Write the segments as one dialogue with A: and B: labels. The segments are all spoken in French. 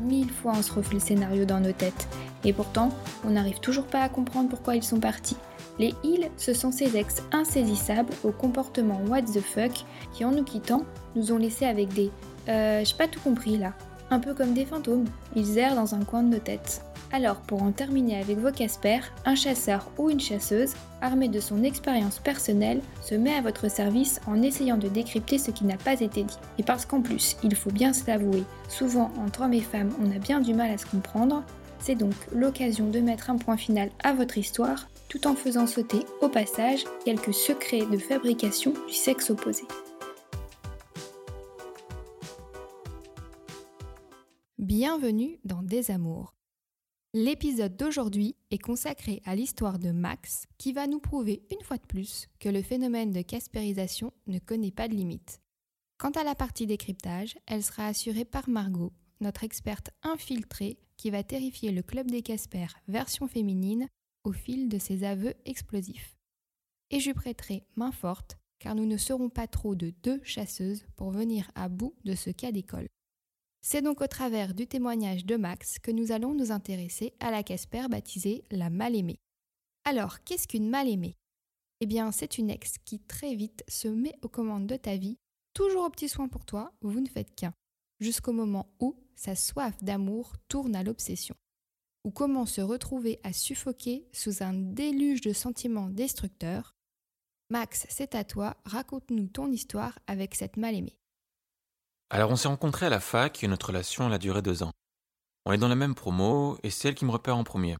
A: Mille fois on se refait le scénario dans nos têtes. Et pourtant, on n'arrive toujours pas à comprendre pourquoi ils sont partis. Les ils, ce sont ces ex insaisissables au comportement what the fuck qui, en nous quittant, nous ont laissés avec des euh, j'ai pas tout compris là. Un peu comme des fantômes, ils errent dans un coin de nos têtes. Alors, pour en terminer avec vos Casper, un chasseur ou une chasseuse, armé de son expérience personnelle, se met à votre service en essayant de décrypter ce qui n'a pas été dit. Et parce qu'en plus, il faut bien se l'avouer, souvent entre hommes et femmes, on a bien du mal à se comprendre, c'est donc l'occasion de mettre un point final à votre histoire, tout en faisant sauter au passage quelques secrets de fabrication du sexe opposé. Bienvenue dans Des Amours. L'épisode d'aujourd'hui est consacré à l'histoire de Max qui va nous prouver une fois de plus que le phénomène de caspérisation ne connaît pas de limite. Quant à la partie décryptage, elle sera assurée par Margot, notre experte infiltrée qui va terrifier le club des Casper version féminine au fil de ses aveux explosifs. Et je prêterai main forte car nous ne serons pas trop de deux chasseuses pour venir à bout de ce cas d'école. C'est donc au travers du témoignage de Max que nous allons nous intéresser à la Casper baptisée la mal-aimée. Alors, qu'est-ce qu'une mal-aimée? Eh bien, c'est une ex qui très vite se met aux commandes de ta vie, toujours au petit soin pour toi, vous ne faites qu'un, jusqu'au moment où sa soif d'amour tourne à l'obsession. Ou comment se retrouver à suffoquer sous un déluge de sentiments destructeurs? Max, c'est à toi, raconte-nous ton histoire avec cette mal-aimée.
B: Alors on s'est rencontrés à la fac et notre relation a duré deux ans. On est dans la même promo et c'est elle qui me repère en premier.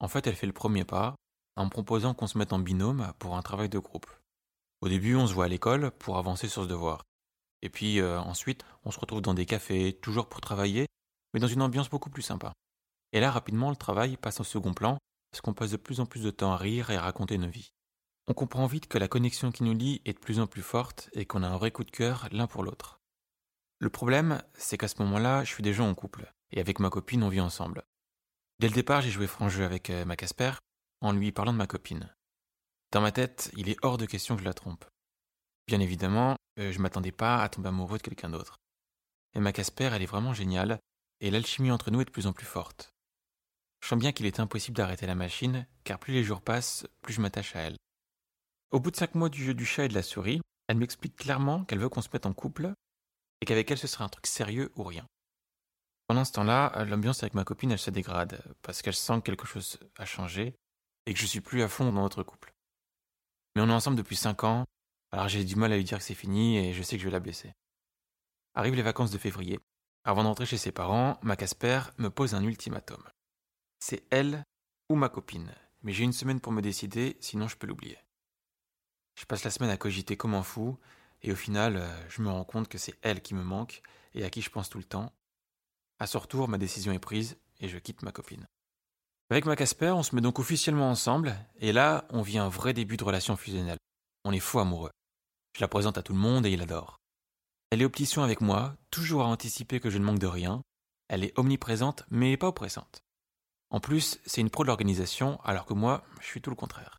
B: En fait, elle fait le premier pas en me proposant qu'on se mette en binôme pour un travail de groupe. Au début, on se voit à l'école pour avancer sur ce devoir. Et puis euh, ensuite, on se retrouve dans des cafés, toujours pour travailler, mais dans une ambiance beaucoup plus sympa. Et là, rapidement, le travail passe au second plan, parce qu'on passe de plus en plus de temps à rire et à raconter nos vies. On comprend vite que la connexion qui nous lie est de plus en plus forte et qu'on a un vrai coup de cœur l'un pour l'autre. Le problème, c'est qu'à ce moment-là, je suis déjà en couple, et avec ma copine, on vit ensemble. Dès le départ, j'ai joué franc jeu avec euh, ma Casper, en lui parlant de ma copine. Dans ma tête, il est hors de question que je la trompe. Bien évidemment, euh, je m'attendais pas à tomber amoureux de quelqu'un d'autre. Et ma Casper, elle est vraiment géniale, et l'alchimie entre nous est de plus en plus forte. Je sens bien qu'il est impossible d'arrêter la machine, car plus les jours passent, plus je m'attache à elle. Au bout de cinq mois du jeu du chat et de la souris, elle m'explique clairement qu'elle veut qu'on se mette en couple, et qu'avec elle ce serait un truc sérieux ou rien. Pendant ce temps-là, l'ambiance avec ma copine elle se dégrade parce qu'elle sent que quelque chose a changé et que je suis plus à fond dans notre couple. Mais on est ensemble depuis cinq ans, alors j'ai du mal à lui dire que c'est fini et je sais que je vais la blesser. Arrivent les vacances de février. Avant d'entrer chez ses parents, ma Casper me pose un ultimatum. C'est elle ou ma copine, mais j'ai une semaine pour me décider, sinon je peux l'oublier. Je passe la semaine à cogiter comme un fou, et au final, euh, je me rends compte que c'est elle qui me manque et à qui je pense tout le temps. À ce retour, ma décision est prise et je quitte ma copine. Avec ma Casper, on se met donc officiellement ensemble et là, on vit un vrai début de relation fusionnelle. On est fou amoureux. Je la présente à tout le monde et il adore. Elle est option avec moi, toujours à anticiper que je ne manque de rien. Elle est omniprésente mais pas oppressante. En plus, c'est une pro de l'organisation alors que moi, je suis tout le contraire.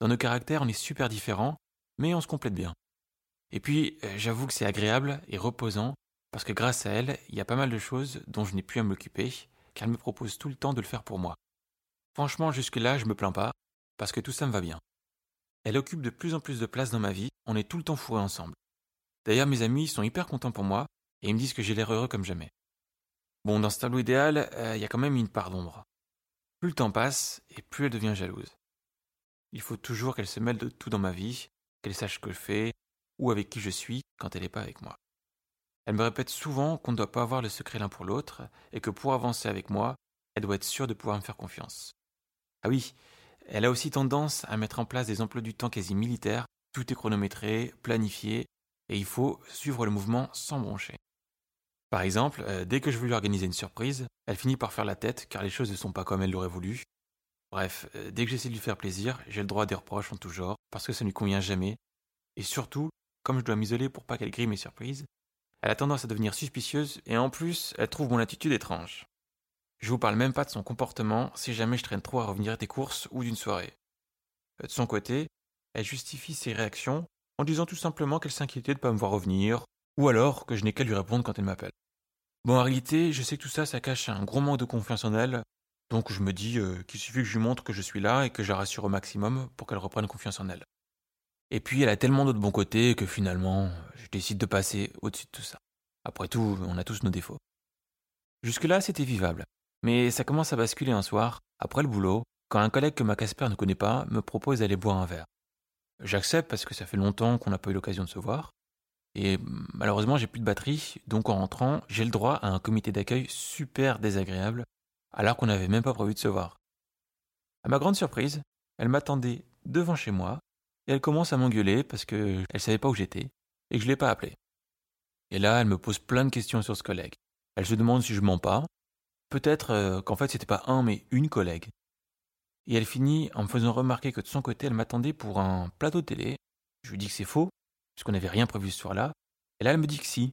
B: Dans nos caractères, on est super différents, mais on se complète bien. Et puis, euh, j'avoue que c'est agréable et reposant, parce que grâce à elle, il y a pas mal de choses dont je n'ai plus à m'occuper, car elle me propose tout le temps de le faire pour moi. Franchement, jusque-là, je me plains pas, parce que tout ça me va bien. Elle occupe de plus en plus de place dans ma vie, on est tout le temps fourrés ensemble. D'ailleurs, mes amis sont hyper contents pour moi, et ils me disent que j'ai l'air heureux comme jamais. Bon, dans ce tableau idéal, euh, il y a quand même une part d'ombre. Plus le temps passe, et plus elle devient jalouse. Il faut toujours qu'elle se mêle de tout dans ma vie, qu'elle sache ce que je fais, ou avec qui je suis quand elle n'est pas avec moi. Elle me répète souvent qu'on ne doit pas avoir le secret l'un pour l'autre et que pour avancer avec moi, elle doit être sûre de pouvoir me faire confiance. Ah oui, elle a aussi tendance à mettre en place des emplois du temps quasi militaires, tout est chronométré, planifié, et il faut suivre le mouvement sans broncher. Par exemple, euh, dès que je veux lui organiser une surprise, elle finit par faire la tête car les choses ne sont pas comme elle l'aurait voulu. Bref, euh, dès que j'essaie de lui faire plaisir, j'ai le droit à des reproches en tout genre, parce que ça ne lui convient jamais. Et surtout, comme je dois m'isoler pour pas qu'elle grille mes surprises, elle a tendance à devenir suspicieuse et en plus, elle trouve mon attitude étrange. Je vous parle même pas de son comportement si jamais je traîne trop à revenir des courses ou d'une soirée. De son côté, elle justifie ses réactions en disant tout simplement qu'elle s'inquiétait de ne pas me voir revenir, ou alors que je n'ai qu'à lui répondre quand elle m'appelle. Bon, en réalité, je sais que tout ça, ça cache un gros manque de confiance en elle, donc je me dis euh, qu'il suffit que je lui montre que je suis là et que je la rassure au maximum pour qu'elle reprenne confiance en elle. Et puis elle a tellement d'autres bons côtés que finalement, je décide de passer au-dessus de tout ça. Après tout, on a tous nos défauts. Jusque-là, c'était vivable. Mais ça commence à basculer un soir, après le boulot, quand un collègue que ma Casper ne connaît pas me propose d'aller boire un verre. J'accepte parce que ça fait longtemps qu'on n'a pas eu l'occasion de se voir. Et malheureusement, j'ai plus de batterie, donc en rentrant, j'ai le droit à un comité d'accueil super désagréable, alors qu'on n'avait même pas prévu de se voir. À ma grande surprise, elle m'attendait devant chez moi, et elle commence à m'engueuler parce qu'elle ne savait pas où j'étais, et que je ne l'ai pas appelée. Et là, elle me pose plein de questions sur ce collègue. Elle se demande si je mens pas. Peut-être euh, qu'en fait, c'était pas un, mais une collègue. Et elle finit en me faisant remarquer que de son côté, elle m'attendait pour un plateau de télé. Je lui dis que c'est faux, puisqu'on n'avait rien prévu ce soir-là. Et là, elle me dit que si.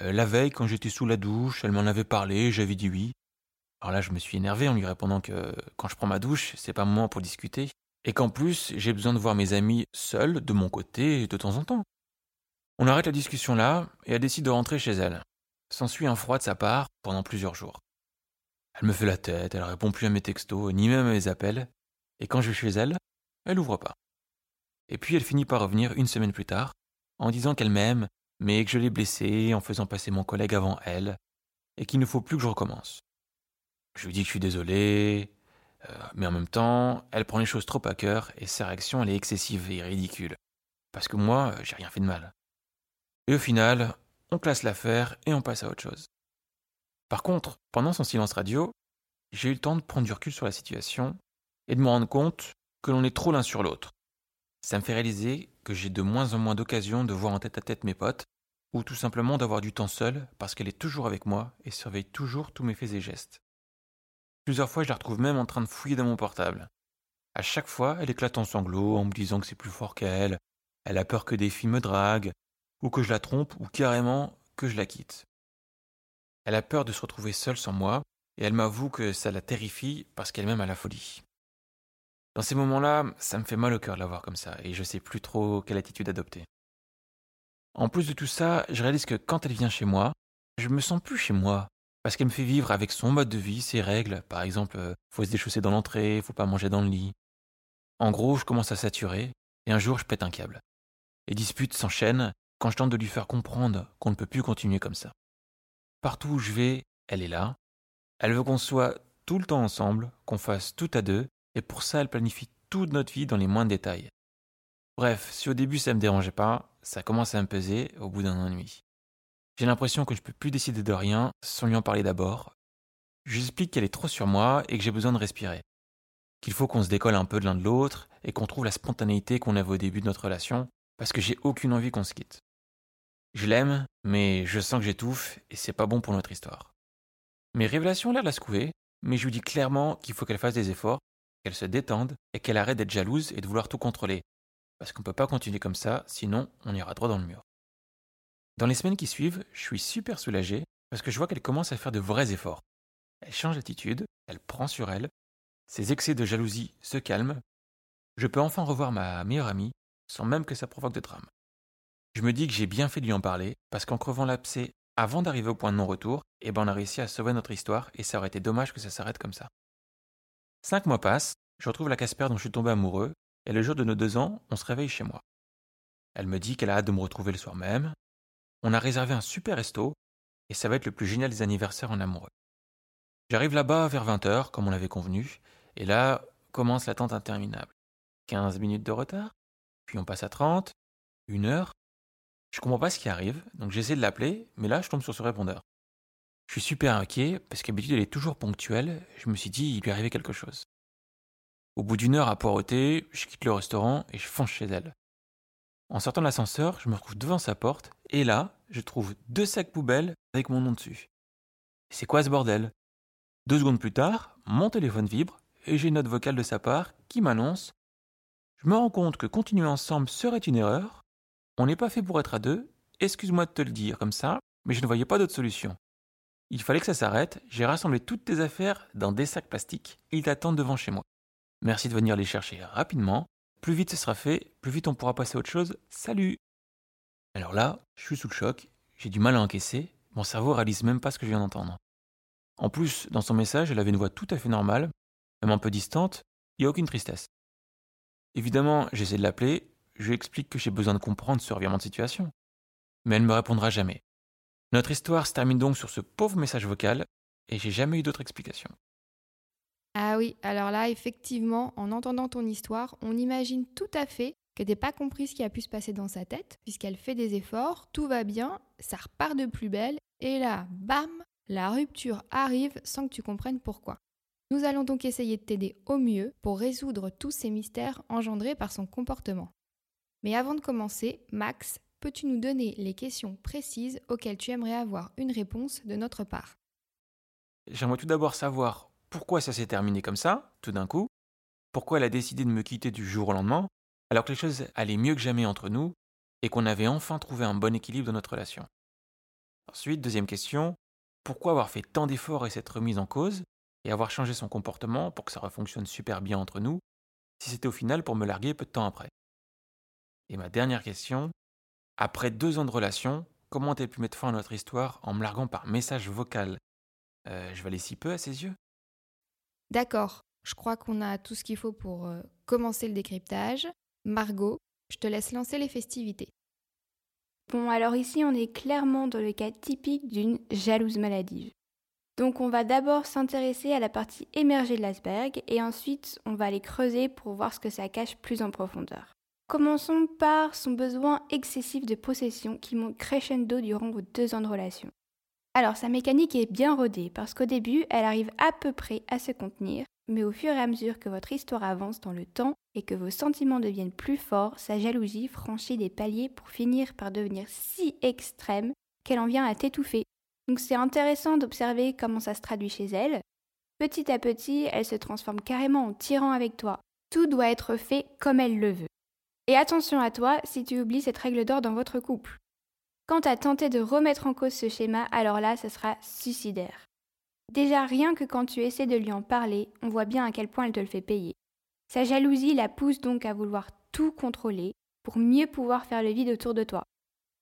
B: Euh, la veille, quand j'étais sous la douche, elle m'en avait parlé, j'avais dit oui. Alors là, je me suis énervé en lui répondant que quand je prends ma douche, c'est pas moment pour discuter. Et qu'en plus, j'ai besoin de voir mes amis seuls, de mon côté, de temps en temps. On arrête la discussion là, et elle décide de rentrer chez elle. S'ensuit un froid de sa part pendant plusieurs jours. Elle me fait la tête, elle répond plus à mes textos, ni même à mes appels, et quand je vais chez elle, elle ouvre pas. Et puis elle finit par revenir une semaine plus tard, en disant qu'elle m'aime, mais que je l'ai blessée en faisant passer mon collègue avant elle, et qu'il ne faut plus que je recommence. Je lui dis que je suis désolé, euh, mais en même temps, elle prend les choses trop à cœur et sa réaction elle est excessive et ridicule. Parce que moi, j'ai rien fait de mal. Et au final, on classe l'affaire et on passe à autre chose. Par contre, pendant son silence radio, j'ai eu le temps de prendre du recul sur la situation et de me rendre compte que l'on est trop l'un sur l'autre. Ça me fait réaliser que j'ai de moins en moins d'occasions de voir en tête à tête mes potes, ou tout simplement d'avoir du temps seul parce qu'elle est toujours avec moi et surveille toujours tous mes faits et gestes. Plusieurs fois, je la retrouve même en train de fouiller dans mon portable. À chaque fois, elle éclate en sanglots en me disant que c'est plus fort qu'elle, elle a peur que des filles me draguent, ou que je la trompe, ou carrément que je la quitte. Elle a peur de se retrouver seule sans moi, et elle m'avoue que ça la terrifie parce qu'elle-même a la folie. Dans ces moments-là, ça me fait mal au cœur de la voir comme ça, et je sais plus trop quelle attitude adopter. En plus de tout ça, je réalise que quand elle vient chez moi, je me sens plus chez moi, parce qu'elle me fait vivre avec son mode de vie, ses règles, par exemple, euh, faut se déchausser dans l'entrée, faut pas manger dans le lit. En gros, je commence à saturer, et un jour je pète un câble. Les disputes s'enchaînent quand je tente de lui faire comprendre qu'on ne peut plus continuer comme ça. Partout où je vais, elle est là. Elle veut qu'on soit tout le temps ensemble, qu'on fasse tout à deux, et pour ça, elle planifie toute notre vie dans les moindres détails. Bref, si au début ça me dérangeait pas, ça commence à me peser au bout d'un demi. J'ai l'impression que je peux plus décider de rien sans lui en parler d'abord. J'explique qu'elle est trop sur moi et que j'ai besoin de respirer. Qu'il faut qu'on se décolle un peu de l'un de l'autre et qu'on trouve la spontanéité qu'on avait au début de notre relation, parce que j'ai aucune envie qu'on se quitte. Je l'aime, mais je sens que j'étouffe et c'est pas bon pour notre histoire. Mes révélations l'air de la secouer, mais je lui dis clairement qu'il faut qu'elle fasse des efforts, qu'elle se détende et qu'elle arrête d'être jalouse et de vouloir tout contrôler. Parce qu'on peut pas continuer comme ça, sinon on ira droit dans le mur. Dans les semaines qui suivent, je suis super soulagé parce que je vois qu'elle commence à faire de vrais efforts. Elle change d'attitude, elle prend sur elle, ses excès de jalousie se calment, je peux enfin revoir ma meilleure amie sans même que ça provoque de drame. Je me dis que j'ai bien fait de lui en parler, parce qu'en crevant l'abcès avant d'arriver au point de non-retour, eh ben on a réussi à sauver notre histoire et ça aurait été dommage que ça s'arrête comme ça. Cinq mois passent, je retrouve la Casper dont je suis tombé amoureux, et le jour de nos deux ans, on se réveille chez moi. Elle me dit qu'elle a hâte de me retrouver le soir même. On a réservé un super resto, et ça va être le plus génial des anniversaires en amoureux. J'arrive là-bas vers 20h, comme on l'avait convenu, et là commence l'attente interminable. 15 minutes de retard, puis on passe à 30, une heure, je comprends pas ce qui arrive, donc j'essaie de l'appeler, mais là je tombe sur ce répondeur. Je suis super inquiet, parce qu'habitude elle est toujours ponctuelle, je me suis dit il lui arrivait quelque chose. Au bout d'une heure à poireauter, je quitte le restaurant et je fonce chez elle. En sortant de l'ascenseur, je me retrouve devant sa porte, et là, je trouve deux sacs poubelles avec mon nom dessus. C'est quoi ce bordel? Deux secondes plus tard, mon téléphone vibre, et j'ai une note vocale de sa part qui m'annonce Je me rends compte que continuer ensemble serait une erreur. On n'est pas fait pour être à deux. Excuse-moi de te le dire comme ça, mais je ne voyais pas d'autre solution. Il fallait que ça s'arrête. J'ai rassemblé toutes tes affaires dans des sacs plastiques. Ils t'attendent devant chez moi. Merci de venir les chercher rapidement. Plus vite ce sera fait, plus vite on pourra passer à autre chose. Salut Alors là, je suis sous le choc, j'ai du mal à encaisser, mon cerveau réalise même pas ce que je viens d'entendre. En plus, dans son message, elle avait une voix tout à fait normale, même un peu distante, il n'y a aucune tristesse. Évidemment, j'essaie de l'appeler, je lui explique que j'ai besoin de comprendre ce revirement de situation. Mais elle ne me répondra jamais. Notre histoire se termine donc sur ce pauvre message vocal, et j'ai jamais eu d'autre explication.
A: Ah oui, alors là, effectivement, en entendant ton histoire, on imagine tout à fait que t'es pas compris ce qui a pu se passer dans sa tête, puisqu'elle fait des efforts, tout va bien, ça repart de plus belle, et là, bam, la rupture arrive sans que tu comprennes pourquoi. Nous allons donc essayer de t'aider au mieux pour résoudre tous ces mystères engendrés par son comportement. Mais avant de commencer, Max, peux-tu nous donner les questions précises auxquelles tu aimerais avoir une réponse de notre part?
B: J'aimerais tout d'abord savoir pourquoi ça s'est terminé comme ça, tout d'un coup, pourquoi elle a décidé de me quitter du jour au lendemain, alors que les choses allaient mieux que jamais entre nous et qu'on avait enfin trouvé un bon équilibre dans notre relation? Ensuite, deuxième question, pourquoi avoir fait tant d'efforts et s'être remise en cause et avoir changé son comportement pour que ça refonctionne super bien entre nous, si c'était au final pour me larguer peu de temps après? Et ma dernière question, après deux ans de relation, comment a-t-elle pu mettre fin à notre histoire en me larguant par message vocal? Euh, Je valais si peu à ses yeux?
A: D'accord, je crois qu'on a tout ce qu'il faut pour euh, commencer le décryptage. Margot, je te laisse lancer les festivités.
C: Bon, alors ici, on est clairement dans le cas typique d'une jalouse maladive. Donc on va d'abord s'intéresser à la partie émergée de l'iceberg et ensuite on va aller creuser pour voir ce que ça cache plus en profondeur. Commençons par son besoin excessif de possession qui monte crescendo durant vos deux ans de relation. Alors sa mécanique est bien rodée parce qu'au début elle arrive à peu près à se contenir, mais au fur et à mesure que votre histoire avance dans le temps et que vos sentiments deviennent plus forts, sa jalousie franchit des paliers pour finir par devenir si extrême qu'elle en vient à t'étouffer. Donc c'est intéressant d'observer comment ça se traduit chez elle. Petit à petit, elle se transforme carrément en tyran avec toi. Tout doit être fait comme elle le veut. Et attention à toi si tu oublies cette règle d'or dans votre couple. Quant à tenter de remettre en cause ce schéma, alors là, ce sera suicidaire. Déjà, rien que quand tu essaies de lui en parler, on voit bien à quel point elle te le fait payer. Sa jalousie la pousse donc à vouloir tout contrôler pour mieux pouvoir faire le vide autour de toi.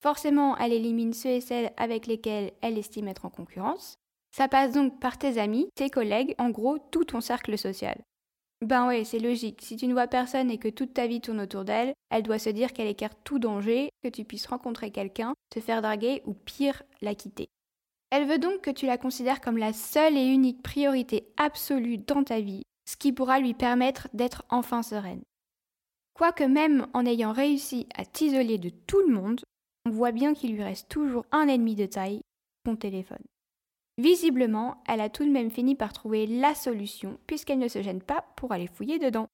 C: Forcément, elle élimine ceux et celles avec lesquels elle estime être en concurrence. Ça passe donc par tes amis, tes collègues, en gros tout ton cercle social. Ben ouais, c'est logique. Si tu ne vois personne et que toute ta vie tourne autour d'elle, elle doit se dire qu'elle écarte tout danger, que tu puisses rencontrer quelqu'un, te faire draguer ou pire, la quitter. Elle veut donc que tu la considères comme la seule et unique priorité absolue dans ta vie, ce qui pourra lui permettre d'être enfin sereine. Quoique même en ayant réussi à t'isoler de tout le monde, on voit bien qu'il lui reste toujours un ennemi de taille, ton téléphone. Visiblement, elle a tout de même fini par trouver la solution puisqu'elle ne se gêne pas pour aller fouiller dedans.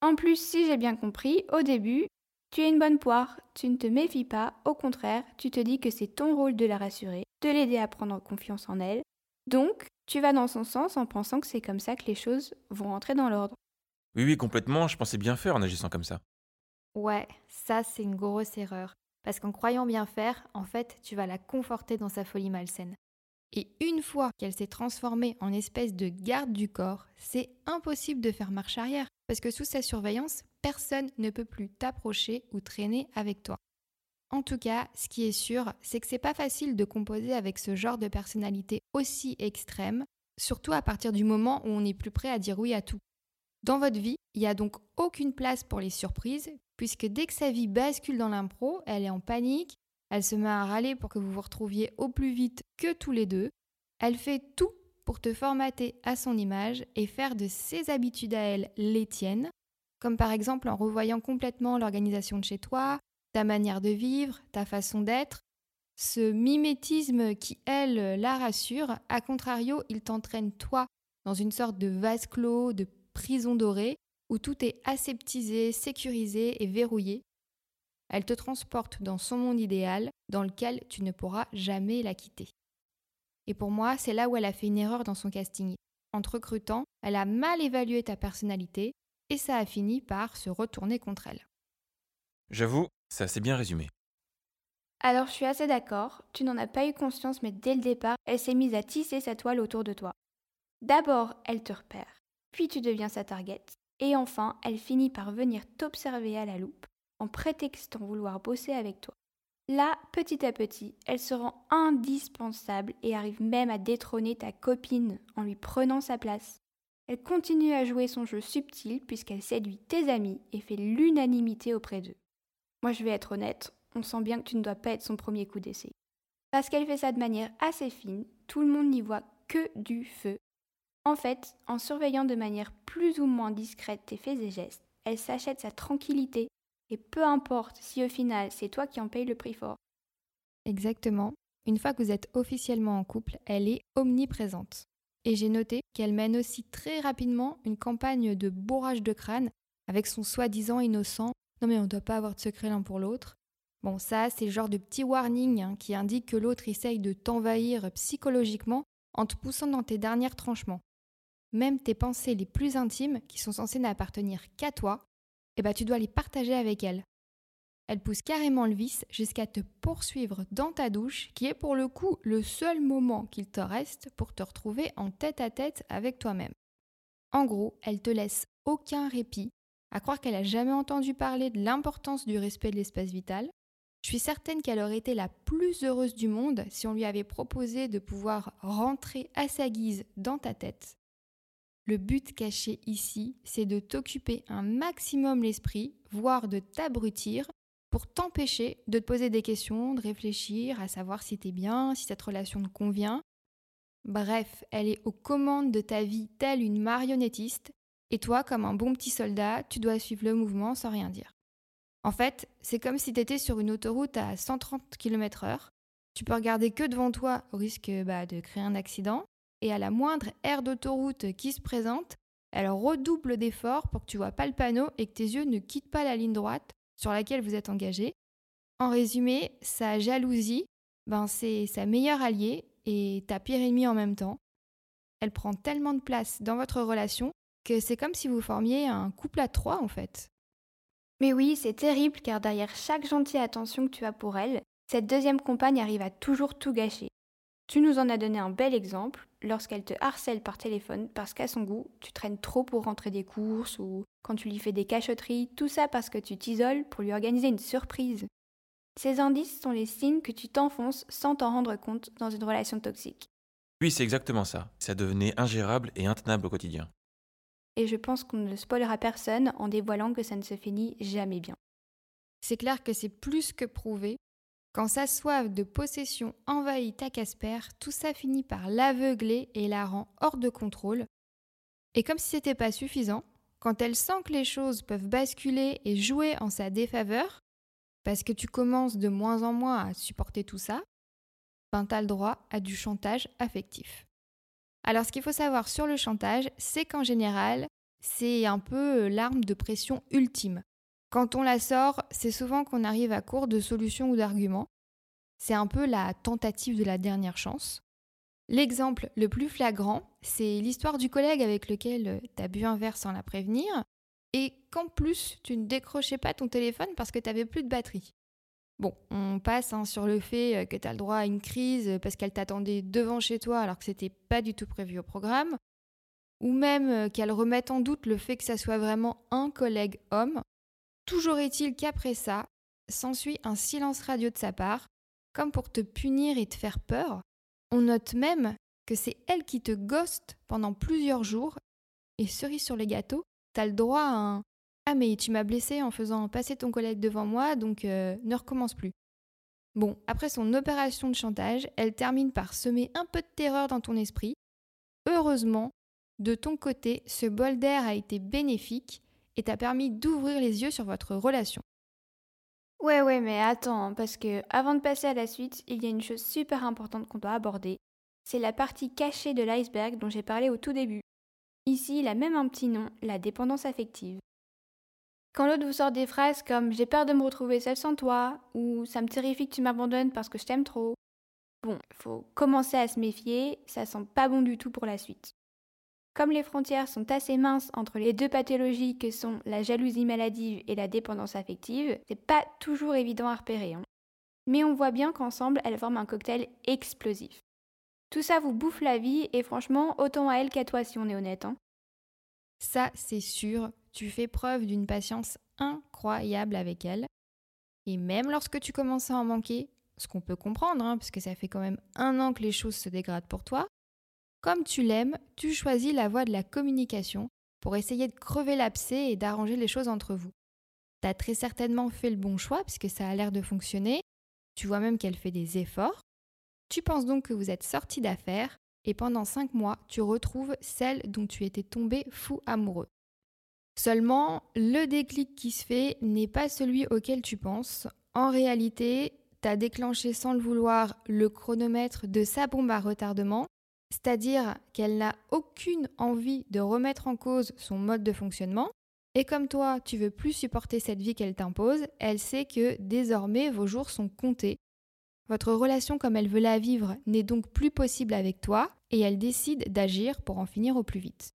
C: En plus, si j'ai bien compris, au début, tu es une bonne poire, tu ne te méfies pas, au contraire, tu te dis que c'est ton rôle de la rassurer, de l'aider à prendre confiance en elle. Donc, tu vas dans son sens en pensant que c'est comme ça que les choses vont rentrer dans l'ordre.
B: Oui, oui, complètement, je pensais bien faire en agissant comme ça.
A: Ouais, ça c'est une grosse erreur. Parce qu'en croyant bien faire, en fait, tu vas la conforter dans sa folie malsaine. Et une fois qu'elle s'est transformée en espèce de garde du corps, c'est impossible de faire marche arrière, parce que sous sa surveillance, personne ne peut plus t'approcher ou traîner avec toi. En tout cas, ce qui est sûr, c'est que c'est pas facile de composer avec ce genre de personnalité aussi extrême, surtout à partir du moment où on n'est plus prêt à dire oui à tout. Dans votre vie, il n'y a donc aucune place pour les surprises, puisque dès que sa vie bascule dans l'impro, elle est en panique, elle se met à râler pour que vous vous retrouviez au plus vite que tous les deux. Elle fait tout pour te formater à son image et faire de ses habitudes à elle les tiennes, comme par exemple en revoyant complètement l'organisation de chez toi, ta manière de vivre, ta façon d'être. Ce mimétisme qui, elle, la rassure, à contrario, il t'entraîne toi dans une sorte de vase clos, de prison dorée, où tout est aseptisé, sécurisé et verrouillé, elle te transporte dans son monde idéal dans lequel tu ne pourras jamais la quitter. Et pour moi, c'est là où elle a fait une erreur dans son casting. En te recrutant, elle a mal évalué ta personnalité et ça a fini par se retourner contre elle.
B: J'avoue, c'est assez bien résumé.
C: Alors je suis assez d'accord, tu n'en as pas eu conscience mais dès le départ, elle s'est mise à tisser sa toile autour de toi. D'abord, elle te repère, puis tu deviens sa target, et enfin, elle finit par venir t'observer à la loupe en prétextant vouloir bosser avec toi. Là, petit à petit, elle se rend indispensable et arrive même à détrôner ta copine en lui prenant sa place. Elle continue à jouer son jeu subtil puisqu'elle séduit tes amis et fait l'unanimité auprès d'eux. Moi je vais être honnête, on sent bien que tu ne dois pas être son premier coup d'essai. Parce qu'elle fait ça de manière assez fine, tout le monde n'y voit que du feu. En fait, en surveillant de manière plus ou moins discrète tes faits et gestes, elle s'achète sa tranquillité et peu importe si au final c'est toi qui en payes le prix fort.
A: Exactement. Une fois que vous êtes officiellement en couple, elle est omniprésente. Et j'ai noté qu'elle mène aussi très rapidement une campagne de bourrage de crâne avec son soi-disant innocent Non mais on ne doit pas avoir de secret l'un pour l'autre. Bon, ça, c'est le genre de petit warning hein, qui indique que l'autre essaye de t'envahir psychologiquement en te poussant dans tes derniers tranchements. Même tes pensées les plus intimes, qui sont censées n'appartenir qu'à toi, eh ben, tu dois les partager avec elle. Elle pousse carrément le vice jusqu'à te poursuivre dans ta douche, qui est pour le coup le seul moment qu'il te reste pour te retrouver en tête à tête avec toi-même. En gros, elle te laisse aucun répit, à croire qu'elle n'a jamais entendu parler de l'importance du respect de l'espace vital. Je suis certaine qu'elle aurait été la plus heureuse du monde si on lui avait proposé de pouvoir rentrer à sa guise dans ta tête le but caché ici, c'est de t'occuper un maximum l'esprit, voire de t'abrutir, pour t'empêcher de te poser des questions, de réfléchir, à savoir si t'es bien, si cette relation te convient. Bref, elle est aux commandes de ta vie telle une marionnettiste, et toi, comme un bon petit soldat, tu dois suivre le mouvement sans rien dire. En fait, c'est comme si t'étais sur une autoroute à 130 km/h. Tu peux regarder que devant toi au risque bah, de créer un accident, et à la moindre aire d'autoroute qui se présente, elle redouble d'efforts pour que tu vois pas le panneau et que tes yeux ne quittent pas la ligne droite sur laquelle vous êtes engagé. En résumé, sa jalousie, ben c'est sa meilleure alliée et ta pire ennemie en même temps. Elle prend tellement de place dans votre relation que c'est comme si vous formiez un couple à trois en fait.
C: Mais oui, c'est terrible car derrière chaque gentille attention que tu as pour elle, cette deuxième compagne arrive à toujours tout gâcher. Tu nous en as donné un bel exemple lorsqu'elle te harcèle par téléphone parce qu'à son goût, tu traînes trop pour rentrer des courses ou quand tu lui fais des cachotteries, tout ça parce que tu t'isoles pour lui organiser une surprise. Ces indices sont les signes que tu t'enfonces sans t'en rendre compte dans une relation toxique.
B: Oui, c'est exactement ça. Ça devenait ingérable et intenable au quotidien.
C: Et je pense qu'on ne spoilera personne en dévoilant que ça ne se finit jamais bien.
A: C'est clair que c'est plus que prouvé quand sa soif de possession envahit ta Casper, tout ça finit par l'aveugler et la rend hors de contrôle. Et comme si c'était pas suffisant, quand elle sent que les choses peuvent basculer et jouer en sa défaveur, parce que tu commences de moins en moins à supporter tout ça, ben t'as le droit à du chantage affectif. Alors ce qu'il faut savoir sur le chantage, c'est qu'en général, c'est un peu l'arme de pression ultime. Quand on la sort, c'est souvent qu'on arrive à court de solutions ou d'arguments. C'est un peu la tentative de la dernière chance. L'exemple le plus flagrant, c'est l'histoire du collègue avec lequel tu as bu un verre sans la prévenir et qu'en plus tu ne décrochais pas ton téléphone parce que tu n'avais plus de batterie. Bon, on passe hein, sur le fait euh, que tu as le droit à une crise parce qu'elle t'attendait devant chez toi alors que c'était pas du tout prévu au programme, ou même euh, qu'elle remette en doute le fait que ça soit vraiment un collègue homme, Toujours est-il qu'après ça, s'ensuit un silence radio de sa part, comme pour te punir et te faire peur. On note même que c'est elle qui te ghoste pendant plusieurs jours, et cerise sur les gâteaux, t'as le droit à un Ah mais tu m'as blessé en faisant passer ton collègue devant moi, donc euh, ne recommence plus. Bon, après son opération de chantage, elle termine par semer un peu de terreur dans ton esprit. Heureusement, de ton côté, ce bol d'air a été bénéfique et t'a permis d'ouvrir les yeux sur votre relation.
C: Ouais, ouais, mais attends, hein, parce que avant de passer à la suite, il y a une chose super importante qu'on doit aborder. C'est la partie cachée de l'iceberg dont j'ai parlé au tout début. Ici, il a même un petit nom, la dépendance affective. Quand l'autre vous sort des phrases comme J'ai peur de me retrouver seule sans toi, ou Ça me terrifie que tu m'abandonnes parce que je t'aime trop. Bon, faut commencer à se méfier, ça sent pas bon du tout pour la suite. Comme les frontières sont assez minces entre les deux pathologies que sont la jalousie maladive et la dépendance affective, c'est pas toujours évident à repérer. Hein. Mais on voit bien qu'ensemble, elles forment un cocktail explosif. Tout ça vous bouffe la vie et franchement, autant à elle qu'à toi si on est honnête. Hein.
A: Ça, c'est sûr, tu fais preuve d'une patience incroyable avec elle. Et même lorsque tu commences à en manquer, ce qu'on peut comprendre, hein, parce que ça fait quand même un an que les choses se dégradent pour toi, comme tu l'aimes, tu choisis la voie de la communication pour essayer de crever l'abcès et d'arranger les choses entre vous. Tu as très certainement fait le bon choix puisque ça a l'air de fonctionner. Tu vois même qu'elle fait des efforts. Tu penses donc que vous êtes sorti d'affaires et pendant cinq mois, tu retrouves celle dont tu étais tombé fou amoureux. Seulement, le déclic qui se fait n'est pas celui auquel tu penses. En réalité, tu as déclenché sans le vouloir le chronomètre de sa bombe à retardement, c'est-à-dire qu'elle n'a aucune envie de remettre en cause son mode de fonctionnement. Et comme toi, tu veux plus supporter cette vie qu'elle t'impose, elle sait que désormais vos jours sont comptés. Votre relation comme elle veut la vivre n'est donc plus possible avec toi et elle décide d'agir pour en finir au plus vite.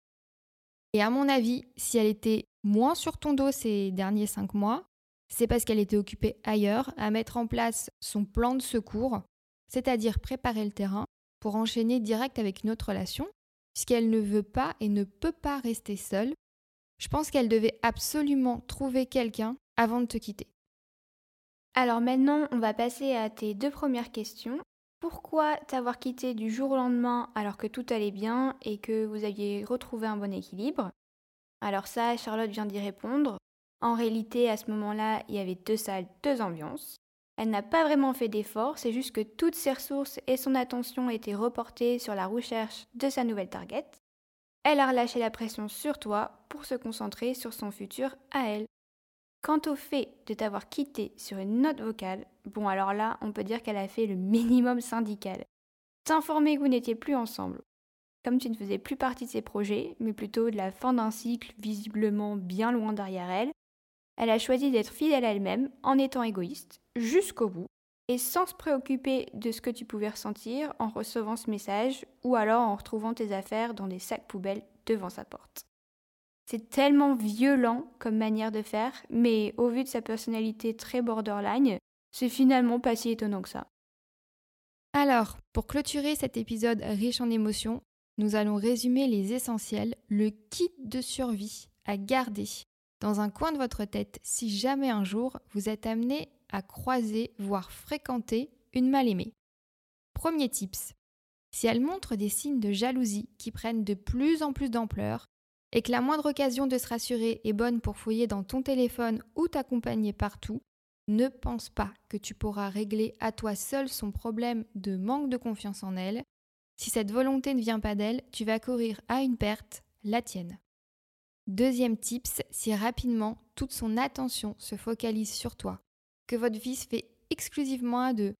A: Et à mon avis, si elle était moins sur ton dos ces derniers cinq mois, c'est parce qu'elle était occupée ailleurs à mettre en place son plan de secours, c'est-à-dire préparer le terrain pour enchaîner direct avec une autre relation, puisqu'elle ne veut pas et ne peut pas rester seule. Je pense qu'elle devait absolument trouver quelqu'un avant de te quitter.
C: Alors maintenant, on va passer à tes deux premières questions. Pourquoi t'avoir quitté du jour au lendemain alors que tout allait bien et que vous aviez retrouvé un bon équilibre? Alors ça, Charlotte vient d'y répondre. En réalité, à ce moment-là, il y avait deux salles, deux ambiances. Elle n'a pas vraiment fait d'efforts, c'est juste que toutes ses ressources et son attention étaient reportées sur la recherche de sa nouvelle target. Elle a relâché la pression sur toi pour se concentrer sur son futur à elle. Quant au fait de t'avoir quitté sur une note vocale, bon alors là, on peut dire qu'elle a fait le minimum syndical. T'informer que vous n'étiez plus ensemble. Comme tu ne faisais plus partie de ses projets, mais plutôt de la fin d'un cycle visiblement bien loin derrière elle, elle a choisi d'être fidèle à elle-même en étant égoïste, jusqu'au bout, et sans se préoccuper de ce que tu pouvais ressentir en recevant ce message ou alors en retrouvant tes affaires dans des sacs poubelles devant sa porte. C'est tellement violent comme manière de faire, mais au vu de sa personnalité très borderline, c'est finalement pas si étonnant que ça.
A: Alors, pour clôturer cet épisode riche en émotions, nous allons résumer les essentiels, le kit de survie à garder dans un coin de votre tête si jamais un jour vous êtes amené à croiser, voire fréquenter une mal-aimée. Premier tips. Si elle montre des signes de jalousie qui prennent de plus en plus d'ampleur, et que la moindre occasion de se rassurer est bonne pour fouiller dans ton téléphone ou t'accompagner partout, ne pense pas que tu pourras régler à toi seul son problème de manque de confiance en elle. Si cette volonté ne vient pas d'elle, tu vas courir à une perte, la tienne. Deuxième tips, si rapidement toute son attention se focalise sur toi, que votre vie se fait exclusivement à deux,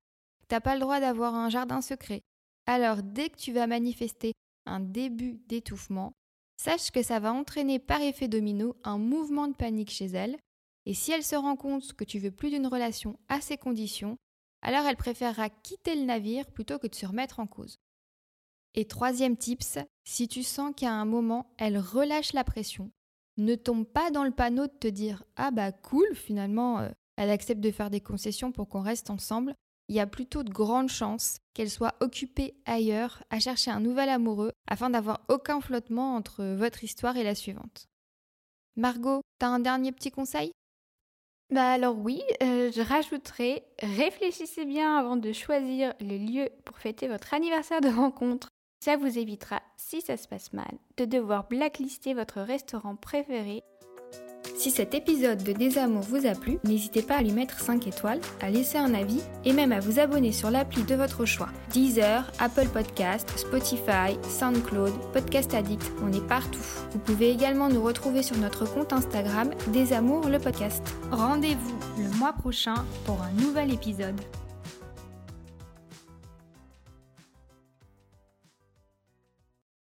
A: t'as pas le droit d'avoir un jardin secret, alors dès que tu vas manifester un début d'étouffement, sache que ça va entraîner par effet domino un mouvement de panique chez elle, et si elle se rend compte que tu veux plus d'une relation à ces conditions, alors elle préférera quitter le navire plutôt que de se remettre en cause. Et troisième tips, si tu sens qu'à un moment elle relâche la pression, ne tombe pas dans le panneau de te dire Ah bah cool, finalement, euh, elle accepte de faire des concessions pour qu'on reste ensemble, il y a plutôt de grandes chances qu'elle soit occupée ailleurs à chercher un nouvel amoureux afin d'avoir aucun flottement entre votre histoire et la suivante. Margot, t'as un dernier petit conseil?
C: Bah alors oui, euh, je rajouterai, réfléchissez bien avant de choisir le lieu pour fêter votre anniversaire de rencontre. Ça vous évitera, si ça se passe mal, de devoir blacklister votre restaurant préféré
A: si cet épisode de Désamour vous a plu, n'hésitez pas à lui mettre 5 étoiles, à laisser un avis et même à vous abonner sur l'appli de votre choix. Deezer, Apple Podcast, Spotify, SoundCloud, Podcast Addict, on est partout. Vous pouvez également nous retrouver sur notre compte Instagram Désamour le podcast. Rendez-vous le mois prochain pour un nouvel épisode.